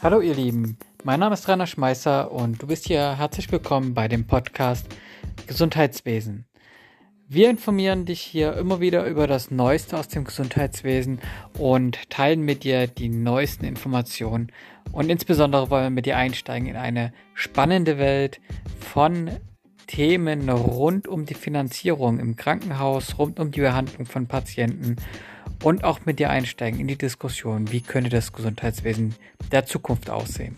Hallo ihr Lieben, mein Name ist Rainer Schmeißer und du bist hier herzlich willkommen bei dem Podcast Gesundheitswesen. Wir informieren dich hier immer wieder über das Neueste aus dem Gesundheitswesen und teilen mit dir die neuesten Informationen. Und insbesondere wollen wir mit dir einsteigen in eine spannende Welt von Themen rund um die Finanzierung im Krankenhaus, rund um die Behandlung von Patienten und auch mit dir einsteigen in die Diskussion, wie könnte das Gesundheitswesen der Zukunft aussehen.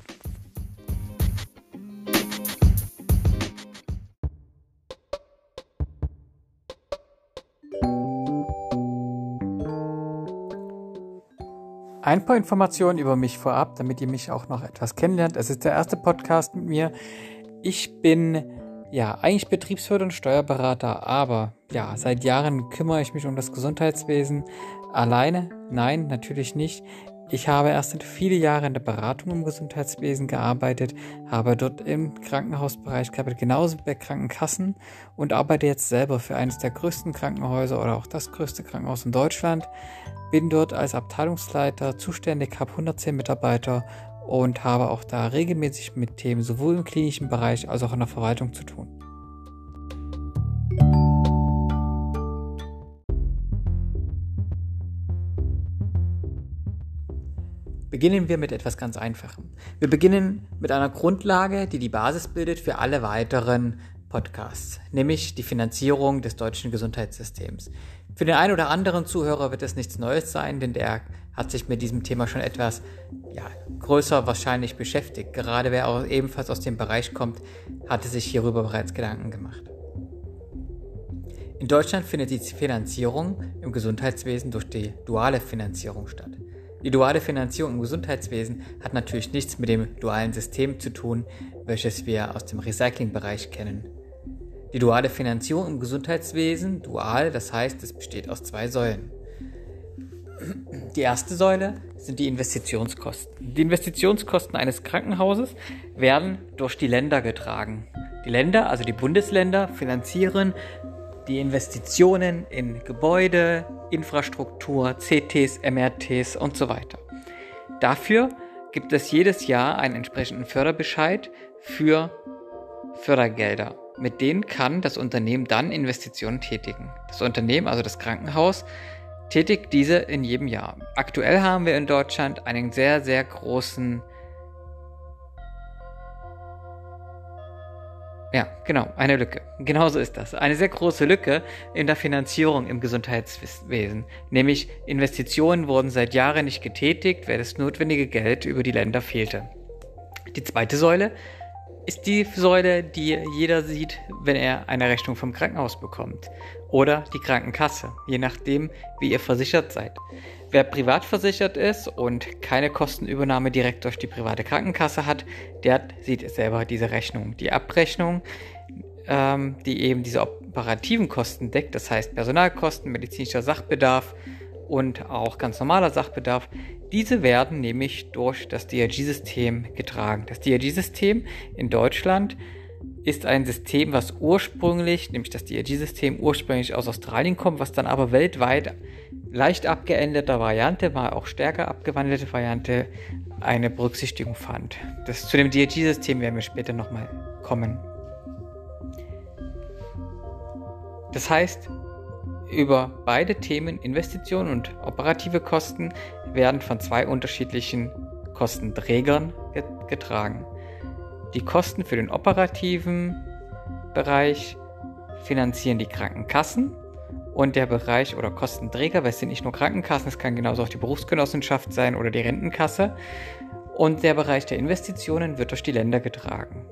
Ein paar Informationen über mich vorab, damit ihr mich auch noch etwas kennenlernt. Es ist der erste Podcast mit mir. Ich bin ja eigentlich Betriebswirt und Steuerberater, aber ja, seit Jahren kümmere ich mich um das Gesundheitswesen. Alleine? Nein, natürlich nicht. Ich habe erst viele Jahre in der Beratung im Gesundheitswesen gearbeitet, habe dort im Krankenhausbereich gearbeitet, genauso bei Krankenkassen und arbeite jetzt selber für eines der größten Krankenhäuser oder auch das größte Krankenhaus in Deutschland. Bin dort als Abteilungsleiter zuständig, habe 110 Mitarbeiter und habe auch da regelmäßig mit Themen sowohl im klinischen Bereich als auch in der Verwaltung zu tun. Beginnen wir mit etwas ganz Einfachem. Wir beginnen mit einer Grundlage, die die Basis bildet für alle weiteren Podcasts, nämlich die Finanzierung des deutschen Gesundheitssystems. Für den einen oder anderen Zuhörer wird es nichts Neues sein, denn der hat sich mit diesem Thema schon etwas ja, größer wahrscheinlich beschäftigt. Gerade wer auch ebenfalls aus dem Bereich kommt, hatte sich hierüber bereits Gedanken gemacht. In Deutschland findet die Finanzierung im Gesundheitswesen durch die duale Finanzierung statt. Die duale Finanzierung im Gesundheitswesen hat natürlich nichts mit dem dualen System zu tun, welches wir aus dem Recyclingbereich kennen. Die duale Finanzierung im Gesundheitswesen, dual, das heißt, es besteht aus zwei Säulen. Die erste Säule sind die Investitionskosten. Die Investitionskosten eines Krankenhauses werden durch die Länder getragen. Die Länder, also die Bundesländer, finanzieren die Investitionen in Gebäude, Infrastruktur, CTs, MRTs und so weiter. Dafür gibt es jedes Jahr einen entsprechenden Förderbescheid für Fördergelder. Mit denen kann das Unternehmen dann Investitionen tätigen. Das Unternehmen, also das Krankenhaus, tätigt diese in jedem Jahr. Aktuell haben wir in Deutschland einen sehr, sehr großen Ja, genau, eine Lücke. Genauso ist das. Eine sehr große Lücke in der Finanzierung im Gesundheitswesen. Nämlich Investitionen wurden seit Jahren nicht getätigt, weil das notwendige Geld über die Länder fehlte. Die zweite Säule ist die Säule, die jeder sieht, wenn er eine Rechnung vom Krankenhaus bekommt. Oder die Krankenkasse, je nachdem, wie ihr versichert seid. Wer privat versichert ist und keine Kostenübernahme direkt durch die private Krankenkasse hat, der sieht selber diese Rechnung. Die Abrechnung, ähm, die eben diese operativen Kosten deckt, das heißt Personalkosten, medizinischer Sachbedarf und auch ganz normaler Sachbedarf, diese werden nämlich durch das DRG-System getragen. Das DRG-System in Deutschland ist ein System, was ursprünglich, nämlich das DRG-System, ursprünglich aus Australien kommt, was dann aber weltweit leicht abgeänderter Variante, mal auch stärker abgewandelte Variante, eine Berücksichtigung fand. Das, zu dem DRG-System werden wir später nochmal kommen. Das heißt, über beide Themen Investitionen und operative Kosten werden von zwei unterschiedlichen Kostenträgern getragen. Die Kosten für den operativen Bereich finanzieren die Krankenkassen und der Bereich oder Kostenträger, weil es sind nicht nur Krankenkassen, es kann genauso auch die Berufsgenossenschaft sein oder die Rentenkasse. Und der Bereich der Investitionen wird durch die Länder getragen.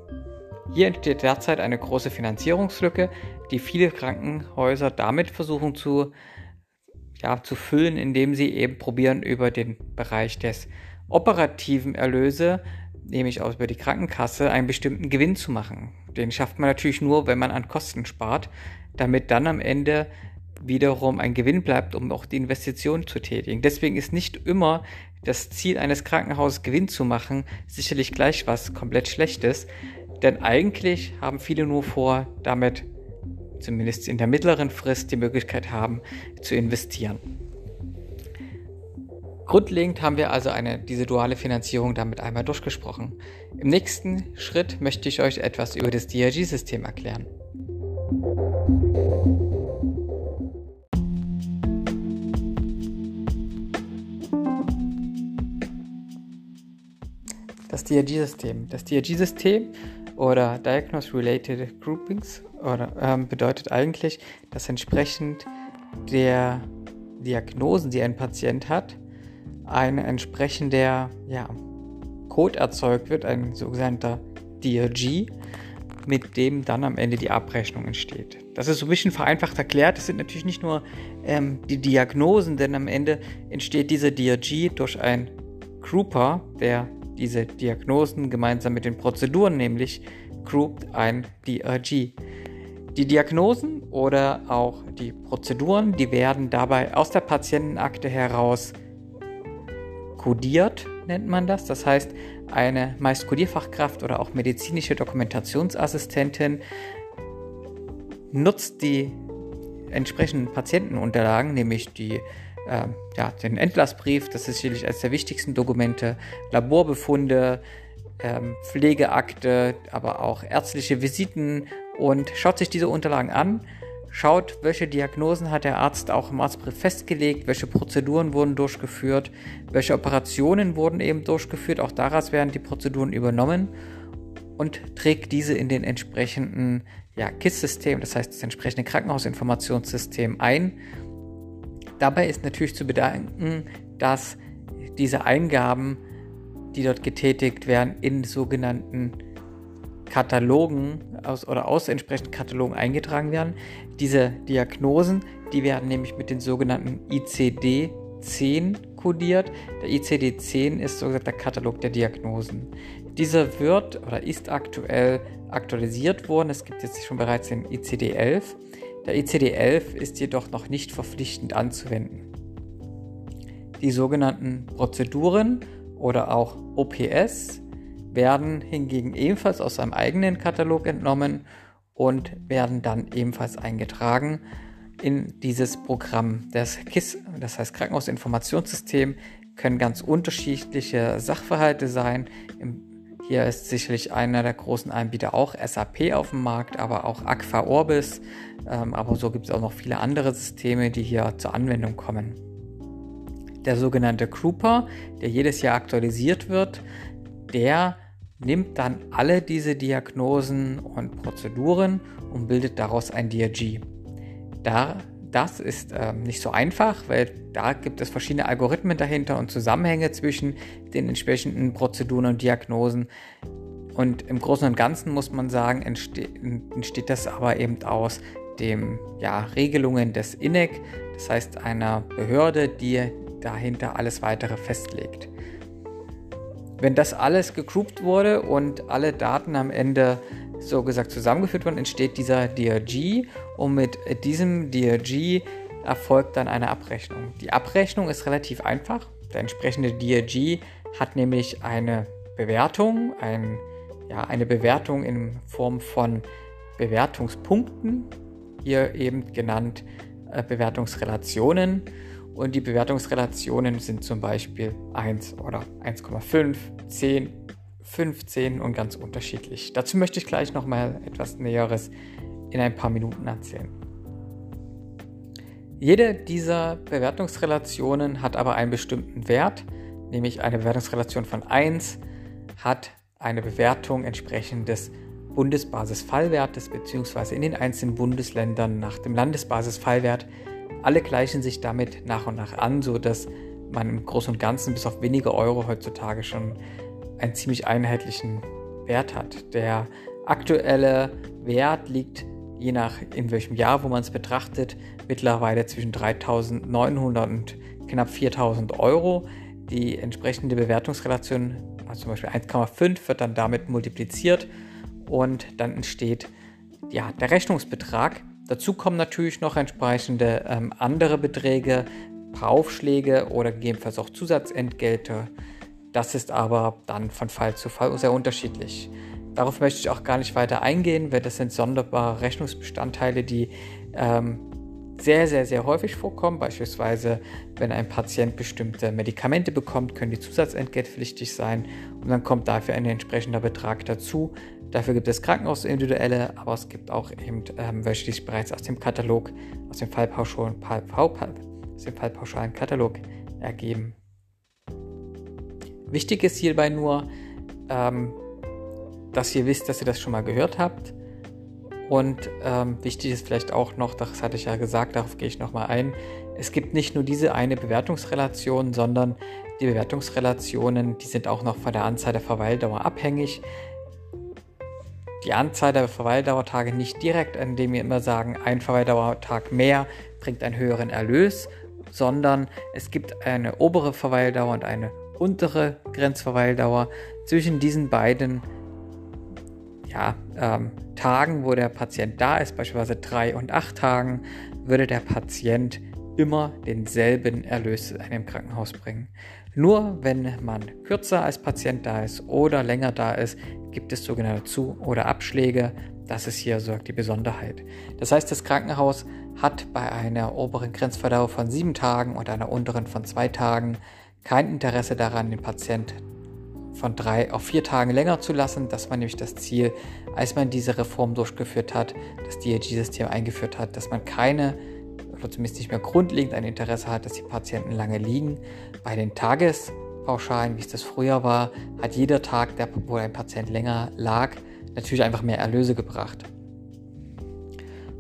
Hier entsteht derzeit eine große Finanzierungslücke, die viele Krankenhäuser damit versuchen zu, ja, zu füllen, indem sie eben probieren, über den Bereich des operativen Erlöse, nämlich auch über die Krankenkasse, einen bestimmten Gewinn zu machen. Den schafft man natürlich nur, wenn man an Kosten spart, damit dann am Ende wiederum ein Gewinn bleibt, um auch die Investition zu tätigen. Deswegen ist nicht immer das Ziel eines Krankenhauses Gewinn zu machen, sicherlich gleich was komplett Schlechtes, denn eigentlich haben viele nur vor, damit zumindest in der mittleren Frist die Möglichkeit haben, zu investieren. Grundlegend haben wir also eine, diese duale Finanzierung damit einmal durchgesprochen. Im nächsten Schritt möchte ich euch etwas über das DRG-System erklären. Das DRG-System. Das DRG-System oder Diagnose-Related Groupings oder, ähm, bedeutet eigentlich, dass entsprechend der Diagnosen, die ein Patient hat, ein entsprechender ja, Code erzeugt wird, ein sogenannter DRG, mit dem dann am Ende die Abrechnung entsteht. Das ist so ein bisschen vereinfacht erklärt. Das sind natürlich nicht nur ähm, die Diagnosen, denn am Ende entsteht dieser DRG durch einen Grouper, der diese Diagnosen gemeinsam mit den Prozeduren, nämlich groupt ein DRG. Die Diagnosen oder auch die Prozeduren, die werden dabei aus der Patientenakte heraus kodiert, nennt man das. Das heißt, eine meist Kodierfachkraft oder auch medizinische Dokumentationsassistentin nutzt die entsprechenden Patientenunterlagen, nämlich die, äh, ja, den Entlassbrief, das ist sicherlich eines der wichtigsten Dokumente, Laborbefunde, ähm, Pflegeakte, aber auch ärztliche Visiten. Und schaut sich diese Unterlagen an. Schaut, welche Diagnosen hat der Arzt auch im Arztbrief festgelegt, welche Prozeduren wurden durchgeführt, welche Operationen wurden eben durchgeführt, auch daraus werden die Prozeduren übernommen. Und trägt diese in den entsprechenden ja, KISS-System, das heißt das entsprechende Krankenhausinformationssystem ein. Dabei ist natürlich zu bedenken, dass diese Eingaben, die dort getätigt werden, in sogenannten Katalogen aus, oder aus entsprechenden Katalogen eingetragen werden. Diese Diagnosen, die werden nämlich mit den sogenannten ICD-10 kodiert. Der ICD-10 ist so der Katalog der Diagnosen. Dieser wird oder ist aktuell aktualisiert worden. Es gibt jetzt schon bereits den ICD-11. Der ICD-11 ist jedoch noch nicht verpflichtend anzuwenden. Die sogenannten Prozeduren oder auch OPS werden hingegen ebenfalls aus seinem eigenen Katalog entnommen und werden dann ebenfalls eingetragen in dieses Programm. Das KISS, das heißt Krankenhausinformationssystem, können ganz unterschiedliche Sachverhalte sein. Hier ist sicherlich einer der großen Anbieter auch SAP auf dem Markt, aber auch Aqua Orbis. Ähm, aber so gibt es auch noch viele andere Systeme, die hier zur Anwendung kommen. Der sogenannte Grouper, der jedes Jahr aktualisiert wird, der nimmt dann alle diese Diagnosen und Prozeduren und bildet daraus ein DRG. Da, das ist äh, nicht so einfach, weil da gibt es verschiedene Algorithmen dahinter und Zusammenhänge zwischen den entsprechenden Prozeduren und Diagnosen. Und im Großen und Ganzen muss man sagen, entsteht, entsteht das aber eben aus den ja, Regelungen des INEC, das heißt einer Behörde, die dahinter alles weitere festlegt. Wenn das alles gegroupt wurde und alle Daten am Ende so gesagt zusammengeführt wurden, entsteht dieser DRG und mit diesem DRG erfolgt dann eine Abrechnung. Die Abrechnung ist relativ einfach. Der entsprechende DRG hat nämlich eine Bewertung, ein, ja, eine Bewertung in Form von Bewertungspunkten, hier eben genannt äh, Bewertungsrelationen und die Bewertungsrelationen sind zum Beispiel 1 oder 1,5, 10, 15 und ganz unterschiedlich. Dazu möchte ich gleich nochmal etwas Näheres in ein paar Minuten erzählen. Jede dieser Bewertungsrelationen hat aber einen bestimmten Wert, nämlich eine Bewertungsrelation von 1 hat eine Bewertung entsprechend des Bundesbasisfallwertes bzw. in den einzelnen Bundesländern nach dem Landesbasisfallwert alle gleichen sich damit nach und nach an, sodass man im Großen und Ganzen bis auf wenige Euro heutzutage schon einen ziemlich einheitlichen Wert hat. Der aktuelle Wert liegt je nach in welchem Jahr, wo man es betrachtet, mittlerweile zwischen 3.900 und knapp 4.000 Euro. Die entsprechende Bewertungsrelation, also zum Beispiel 1,5, wird dann damit multipliziert und dann entsteht ja, der Rechnungsbetrag, Dazu kommen natürlich noch entsprechende ähm, andere Beträge, Aufschläge oder gegebenenfalls auch Zusatzentgelte. Das ist aber dann von Fall zu Fall sehr unterschiedlich. Darauf möchte ich auch gar nicht weiter eingehen, weil das sind sonderbare Rechnungsbestandteile, die ähm, sehr, sehr, sehr häufig vorkommen. Beispielsweise, wenn ein Patient bestimmte Medikamente bekommt, können die zusatzentgeltpflichtig sein und dann kommt dafür ein entsprechender Betrag dazu. Dafür gibt es Krankenhausindividuelle, aber es gibt auch eben ähm, sich bereits aus dem Katalog, aus dem Fallpauschalen, Fallpauschalen Katalog ergeben. Wichtig ist hierbei nur, ähm, dass ihr wisst, dass ihr das schon mal gehört habt. Und ähm, wichtig ist vielleicht auch noch, das hatte ich ja gesagt, darauf gehe ich nochmal ein, es gibt nicht nur diese eine Bewertungsrelation, sondern die Bewertungsrelationen, die sind auch noch von der Anzahl der Verweildauer abhängig. Die Anzahl der Verweildauertage nicht direkt, indem wir immer sagen, ein Verweildauertag mehr bringt einen höheren Erlös, sondern es gibt eine obere Verweildauer und eine untere Grenzverweildauer. Zwischen diesen beiden ja, ähm, Tagen, wo der Patient da ist, beispielsweise drei und acht Tagen, würde der Patient immer denselben Erlös in einem Krankenhaus bringen. Nur wenn man kürzer als Patient da ist oder länger da ist, gibt es sogenannte Zu- oder Abschläge. Das ist hier so die Besonderheit. Das heißt, das Krankenhaus hat bei einer oberen Grenzverdauer von sieben Tagen und einer unteren von zwei Tagen kein Interesse daran, den Patient von drei auf vier Tagen länger zu lassen. Das war nämlich das Ziel, als man diese Reform durchgeführt hat, das DRG-System eingeführt hat, dass man keine oder zumindest nicht mehr grundlegend ein Interesse hat, dass die Patienten lange liegen. Bei den Tagespauschalen, wie es das früher war, hat jeder Tag, der, wo ein Patient länger lag, natürlich einfach mehr Erlöse gebracht.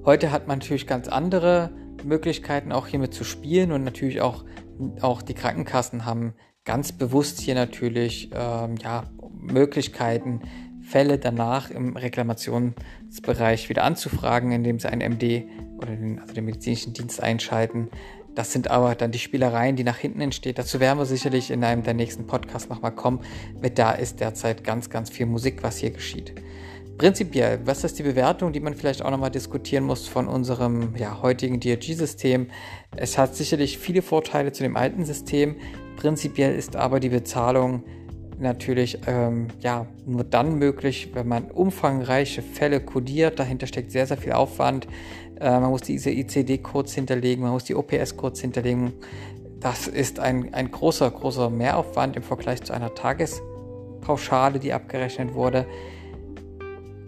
Heute hat man natürlich ganz andere Möglichkeiten, auch hiermit zu spielen und natürlich auch, auch die Krankenkassen haben ganz bewusst hier natürlich ähm, ja, Möglichkeiten, Fälle danach im Reklamationsbereich wieder anzufragen, indem sie einen MD oder den, also den medizinischen Dienst einschalten. Das sind aber dann die Spielereien, die nach hinten entstehen. Dazu werden wir sicherlich in einem der nächsten Podcasts nochmal kommen, weil da ist derzeit ganz, ganz viel Musik, was hier geschieht. Prinzipiell, was ist die Bewertung, die man vielleicht auch nochmal diskutieren muss von unserem ja, heutigen DRG-System? Es hat sicherlich viele Vorteile zu dem alten System. Prinzipiell ist aber die Bezahlung natürlich ähm, ja, nur dann möglich, wenn man umfangreiche Fälle kodiert. Dahinter steckt sehr, sehr viel Aufwand. Äh, man muss diese ICD-Codes hinterlegen, man muss die OPS-Codes hinterlegen. Das ist ein, ein großer, großer Mehraufwand im Vergleich zu einer Tagespauschale, die abgerechnet wurde.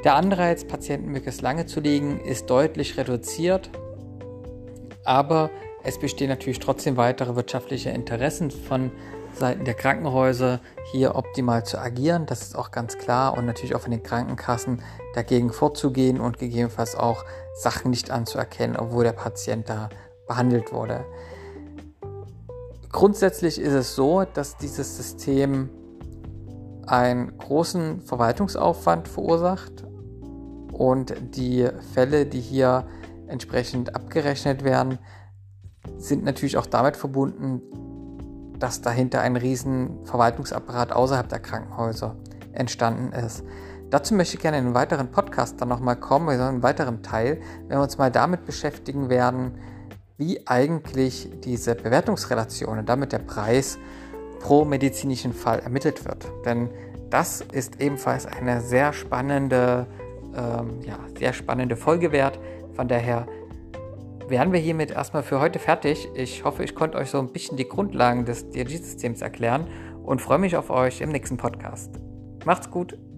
Der Anreiz, Patienten möglichst lange zu liegen, ist deutlich reduziert, aber es bestehen natürlich trotzdem weitere wirtschaftliche Interessen von Seiten der Krankenhäuser, hier optimal zu agieren. Das ist auch ganz klar und natürlich auch von den Krankenkassen dagegen vorzugehen und gegebenenfalls auch Sachen nicht anzuerkennen, obwohl der Patient da behandelt wurde. Grundsätzlich ist es so, dass dieses System einen großen Verwaltungsaufwand verursacht und die Fälle, die hier entsprechend abgerechnet werden, sind natürlich auch damit verbunden, dass dahinter ein riesen Verwaltungsapparat außerhalb der Krankenhäuser entstanden ist. Dazu möchte ich gerne in einem weiteren Podcast dann nochmal kommen, in einem weiteren Teil, wenn wir uns mal damit beschäftigen werden, wie eigentlich diese Bewertungsrelation und damit der Preis pro medizinischen Fall ermittelt wird. Denn das ist ebenfalls eine sehr spannende, ähm, ja, sehr spannende Folge wert. Von daher wären wir hiermit erstmal für heute fertig. Ich hoffe, ich konnte euch so ein bisschen die Grundlagen des DRG-Systems erklären und freue mich auf euch im nächsten Podcast. Macht's gut!